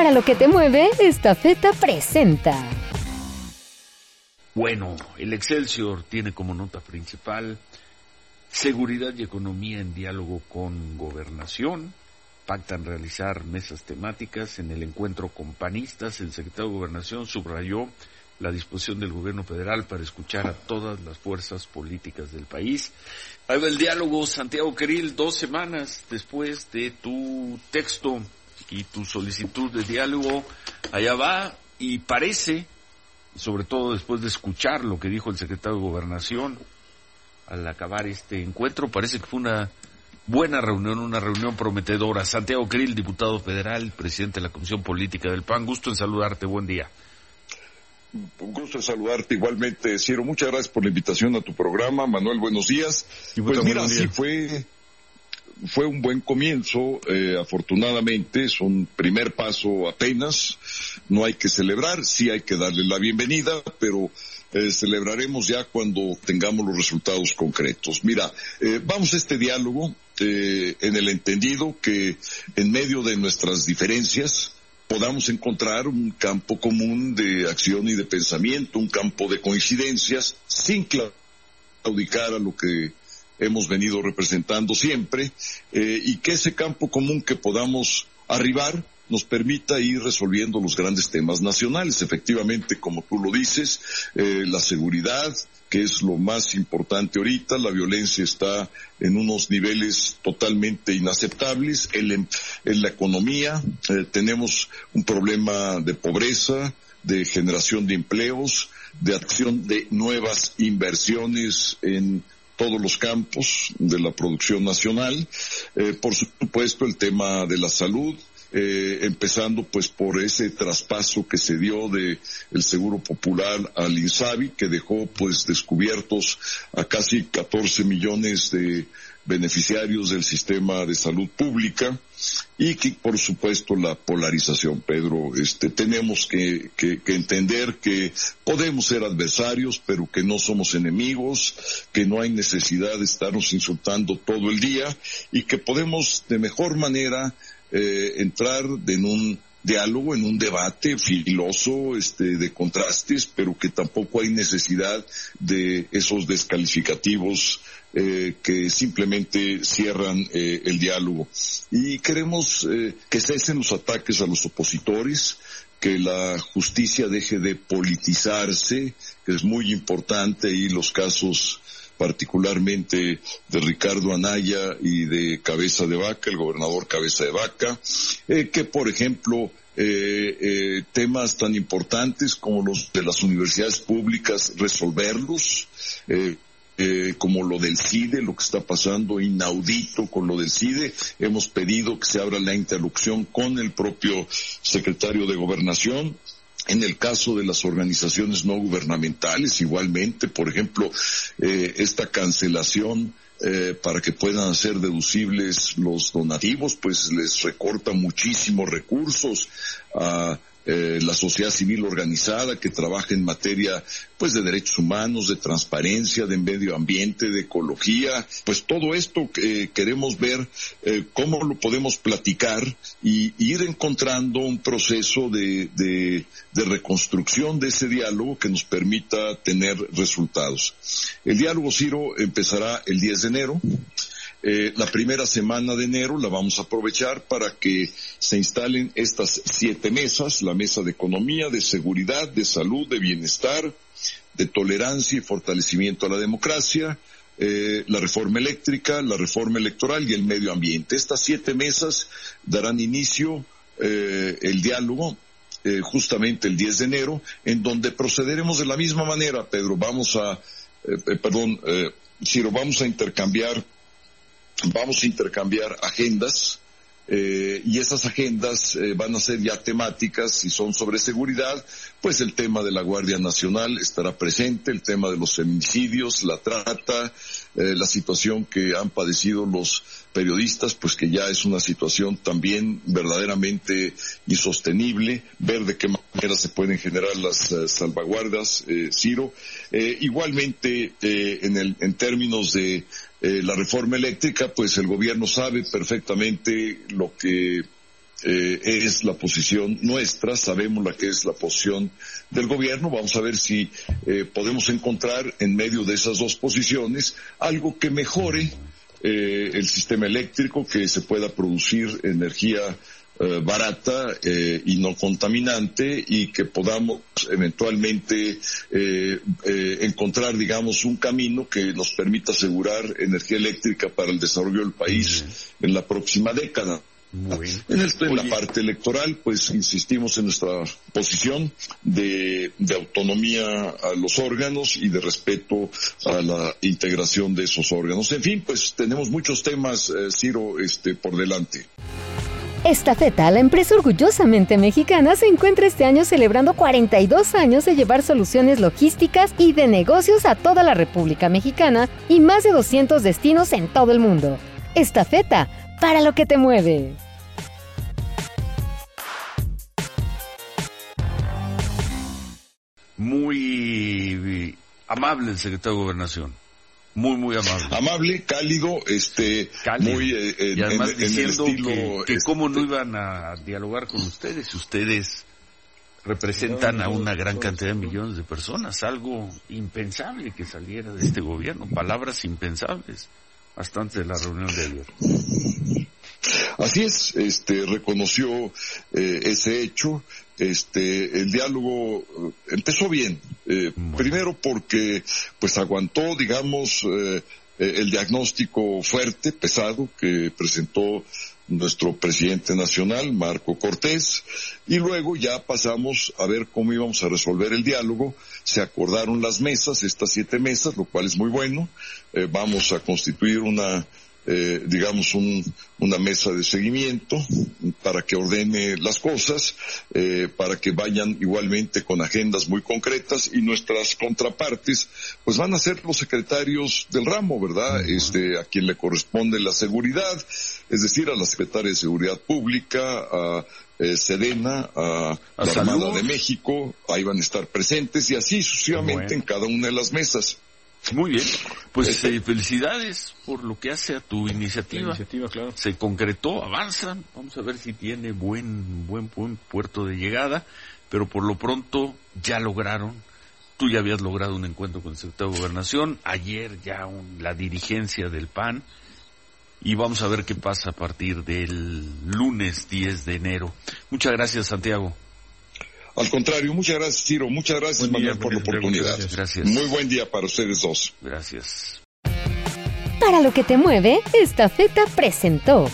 Para lo que te mueve, esta feta presenta. Bueno, el Excelsior tiene como nota principal seguridad y economía en diálogo con gobernación. Pactan realizar mesas temáticas en el encuentro con panistas. El secretario de Gobernación subrayó la disposición del gobierno federal para escuchar a todas las fuerzas políticas del país. Ahí va el diálogo, Santiago Queril, dos semanas después de tu texto y tu solicitud de diálogo, allá va y parece, sobre todo después de escuchar lo que dijo el secretario de Gobernación al acabar este encuentro, parece que fue una buena reunión, una reunión prometedora. Santiago Krill, diputado federal, presidente de la Comisión Política del PAN, gusto en saludarte, buen día. Un gusto en saludarte igualmente, Ciro. Muchas gracias por la invitación a tu programa. Manuel, buenos días. pues mira, sí fue, fue un buen comienzo, eh, afortunadamente, es un primer paso apenas, no hay que celebrar, sí hay que darle la bienvenida, pero eh, celebraremos ya cuando tengamos los resultados concretos. Mira, eh, vamos a este diálogo en el entendido que en medio de nuestras diferencias, podamos encontrar un campo común de acción y de pensamiento, un campo de coincidencias, sin claudicar a lo que hemos venido representando siempre, eh, y que ese campo común que podamos arribar nos permita ir resolviendo los grandes temas nacionales. Efectivamente, como tú lo dices, eh, la seguridad, que es lo más importante ahorita. La violencia está en unos niveles totalmente inaceptables. En, la economía eh, tenemos un problema de pobreza, de generación de empleos, de acción de nuevas inversiones en todos los campos de la producción nacional. Eh, por supuesto, el tema de la salud, eh, empezando pues por ese traspaso que se dio de el Seguro Popular al INSABI, que dejó pues descubiertos a casi 14 millones de beneficiarios del sistema de salud pública y que por supuesto la polarización, Pedro, este tenemos que, entender que podemos ser adversarios, pero que no somos enemigos, que no hay necesidad de estarnos insultando todo el día y que podemos de mejor manera eh, entrar en un diálogo, en un debate filoso, este, de contrastes, pero que tampoco hay necesidad de esos descalificativos eh, que simplemente cierran eh, el diálogo. Y queremos que cesen los ataques a los opositores, que la justicia deje de politizarse, que es muy importante y los casos particularmente de Ricardo Anaya y de Cabeza de Vaca, el gobernador Cabeza de Vaca, eh, que por ejemplo eh, eh, temas tan importantes como los de las universidades públicas, resolverlos, como lo del CIDE, lo que está pasando inaudito con lo del CIDE. Hemos pedido que se abra la interlocución con el propio secretario de Gobernación en el caso de las organizaciones no gubernamentales, igualmente, por ejemplo, eh, esta cancelación eh, para que puedan ser deducibles los donativos, pues les recorta muchísimos recursos a eh, la sociedad civil organizada que trabaja en materia pues de derechos humanos, de transparencia, de medio ambiente, de ecología, pues todo esto que queremos ver eh, cómo lo podemos platicar y, ir encontrando un proceso de, de, de reconstrucción de ese diálogo que nos permita tener resultados. El diálogo Ciro empezará el 10 de enero. Eh, la primera semana de enero la vamos a aprovechar para que se instalen estas siete mesas, la mesa de economía, de seguridad, de salud, de bienestar, de tolerancia y fortalecimiento a la democracia, eh, la reforma eléctrica, la reforma electoral y el medio ambiente. Estas siete mesas darán inicio eh, el diálogo justamente el 10 de enero, en donde procederemos de la misma manera, Pedro. Vamos a, perdón, Ciro, vamos a intercambiar vamos a intercambiar agendas eh, y esas agendas eh, van a ser ya temáticas, si son sobre seguridad, pues el tema de la Guardia Nacional estará presente, el tema de los feminicidios, la trata, eh, la situación que han padecido los periodistas, pues que ya es una situación también verdaderamente insostenible, ver de qué manera se pueden generar las salvaguardas, Ciro. igualmente, en, el, en términos de eh, la reforma eléctrica, pues el gobierno sabe perfectamente lo que eh, es la posición nuestra, sabemos la que es la posición del gobierno, vamos a ver si eh, podemos encontrar en medio de esas dos posiciones algo que mejore eh, el sistema eléctrico, que se pueda producir energía eh, barata eh, y no contaminante y que podamos eventualmente eh, encontrar, digamos, un camino que nos permita asegurar energía eléctrica para el desarrollo del país en la próxima década. En, en, la parte electoral, pues insistimos en nuestra posición de, de, autonomía a los órganos y de respeto a la integración de esos órganos. En fin, pues tenemos muchos temas, Ciro, este, por delante. Estafeta, la empresa orgullosamente mexicana, se encuentra este año celebrando 42 años de llevar soluciones logísticas y de negocios a toda la República Mexicana y más de 200 destinos en todo el mundo. Estafeta, para lo que te mueve. Muy amable el secretario de Gobernación. Muy, muy amable. Amable, cálido, este, muy eh, y además diciendo que, cómo no iban a dialogar con ustedes, si ustedes representan a una gran cantidad de millones de personas, algo impensable que saliera de este gobierno, palabras impensables, bastante de la reunión de ayer. Así es, este, reconoció eh, ese hecho, este, el diálogo eh, empezó bien, eh, primero porque, pues aguantó, digamos, el diagnóstico fuerte, pesado, que presentó nuestro presidente nacional, Marco Cortés, y luego ya pasamos a ver cómo íbamos a resolver el diálogo. Se acordaron las mesas, estas siete mesas, lo cual es muy bueno. vamos a constituir una eh, digamos, un, una mesa de seguimiento para que ordene las cosas, eh, para que vayan igualmente con agendas muy concretas y nuestras contrapartes, pues van a ser los secretarios del ramo, ¿verdad? Este, a quien le corresponde la seguridad, es decir, a la secretaria de Seguridad Pública, a eh, Sedena, a, la Armada de México, ahí van a estar presentes y así sucesivamente en cada una de las mesas. Muy bien, pues eh, felicidades por lo que hace a tu iniciativa. Se concretó, avanzan, vamos a ver si tiene buen, buen, buen puerto de llegada, pero por lo pronto ya lograron, tú ya habías logrado un encuentro con el secretario de Gobernación, ayer ya la dirigencia del PAN, y vamos a ver qué pasa a partir del lunes 10 de enero. Muchas gracias, Santiago. Al contrario, muchas gracias, Ciro. Muchas gracias, Manuel, por la oportunidad. Gracias. Muy buen día para ustedes dos. Gracias. Para lo que te mueve, esta feta presentó